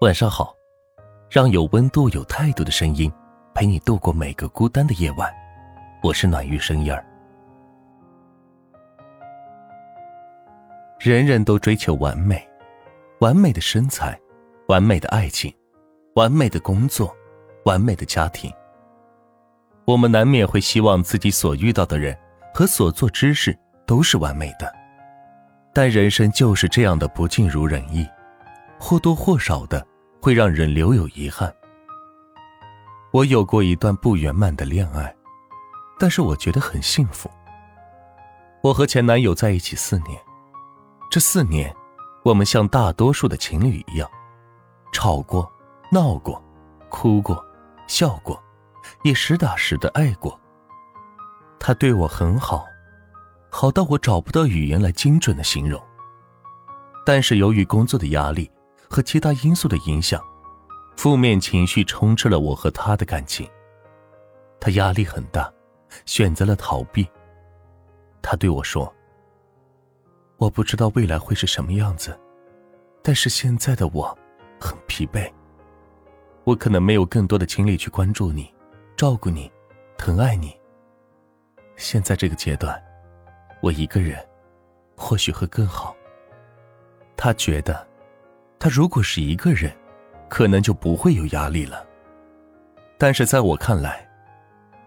晚上好，让有温度、有态度的声音陪你度过每个孤单的夜晚。我是暖玉声音儿。人人都追求完美，完美的身材，完美的爱情，完美的工作，完美的家庭。我们难免会希望自己所遇到的人和所做之事都是完美的，但人生就是这样的不尽如人意，或多或少的。会让人留有遗憾。我有过一段不圆满的恋爱，但是我觉得很幸福。我和前男友在一起四年，这四年，我们像大多数的情侣一样，吵过、闹过、哭过、笑过，也实打实的爱过。他对我很好，好到我找不到语言来精准的形容。但是由于工作的压力。和其他因素的影响，负面情绪充斥了我和他的感情。他压力很大，选择了逃避。他对我说：“我不知道未来会是什么样子，但是现在的我很疲惫。我可能没有更多的精力去关注你、照顾你、疼爱你。现在这个阶段，我一个人或许会更好。”他觉得。他如果是一个人，可能就不会有压力了。但是在我看来，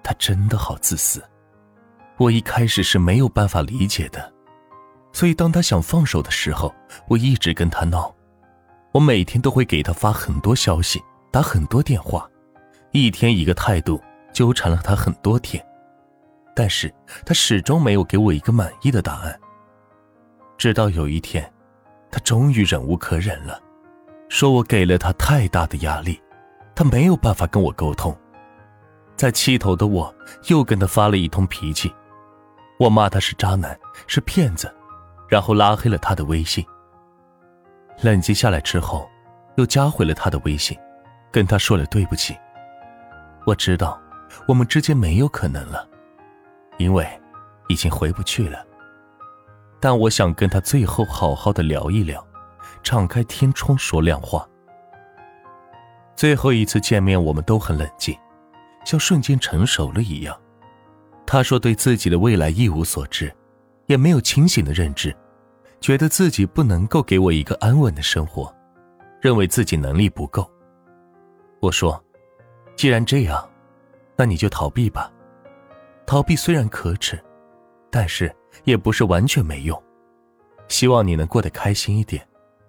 他真的好自私。我一开始是没有办法理解的，所以当他想放手的时候，我一直跟他闹。我每天都会给他发很多消息，打很多电话，一天一个态度，纠缠了他很多天。但是他始终没有给我一个满意的答案。直到有一天，他终于忍无可忍了。说我给了他太大的压力，他没有办法跟我沟通，在气头的我又跟他发了一通脾气，我骂他是渣男，是骗子，然后拉黑了他的微信。冷静下来之后，又加回了他的微信，跟他说了对不起。我知道我们之间没有可能了，因为已经回不去了。但我想跟他最后好好的聊一聊。敞开天窗说亮话。最后一次见面，我们都很冷静，像瞬间成熟了一样。他说对自己的未来一无所知，也没有清醒的认知，觉得自己不能够给我一个安稳的生活，认为自己能力不够。我说，既然这样，那你就逃避吧。逃避虽然可耻，但是也不是完全没用。希望你能过得开心一点。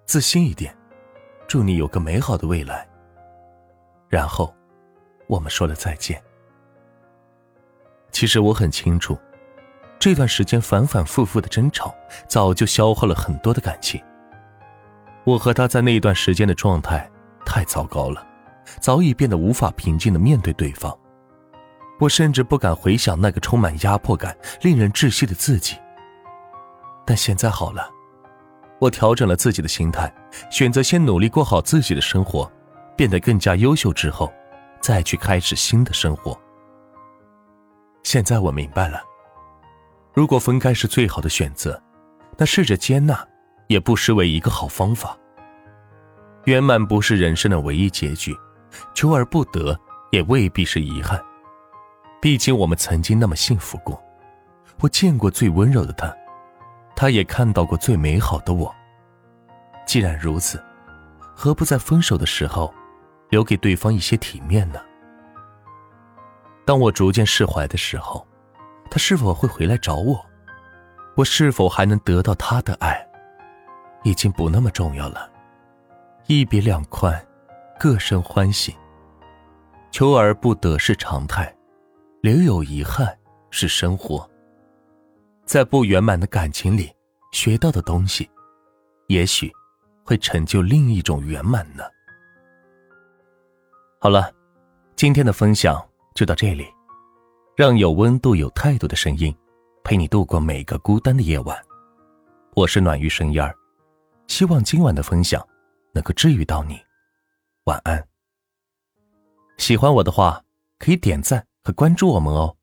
自信一点，祝你有个美好的未来。然后，我们说了再见。其实我很清楚，这段时间反反复复的争吵，早就消耗了很多的感情。我和他在那一段时间的状态太糟糕了，早已变得无法平静的面对对方。我甚至不敢回想那个充满压迫感、令人窒息的自己。但现在好了。我调整了自己的心态，选择先努力过好自己的生活，变得更加优秀之后，再去开始新的生活。现在我明白了，如果分开是最好的选择，那试着接纳，也不失为一个好方法。圆满不是人生的唯一结局，求而不得也未必是遗憾。毕竟我们曾经那么幸福过，我见过最温柔的他。他也看到过最美好的我。既然如此，何不在分手的时候，留给对方一些体面呢？当我逐渐释怀的时候，他是否会回来找我？我是否还能得到他的爱？已经不那么重要了。一别两宽，各生欢喜。求而不得是常态，留有遗憾是生活。在不圆满的感情里学到的东西，也许会成就另一种圆满呢。好了，今天的分享就到这里，让有温度、有态度的声音陪你度过每个孤单的夜晚。我是暖玉声音儿，希望今晚的分享能够治愈到你。晚安。喜欢我的话，可以点赞和关注我们哦。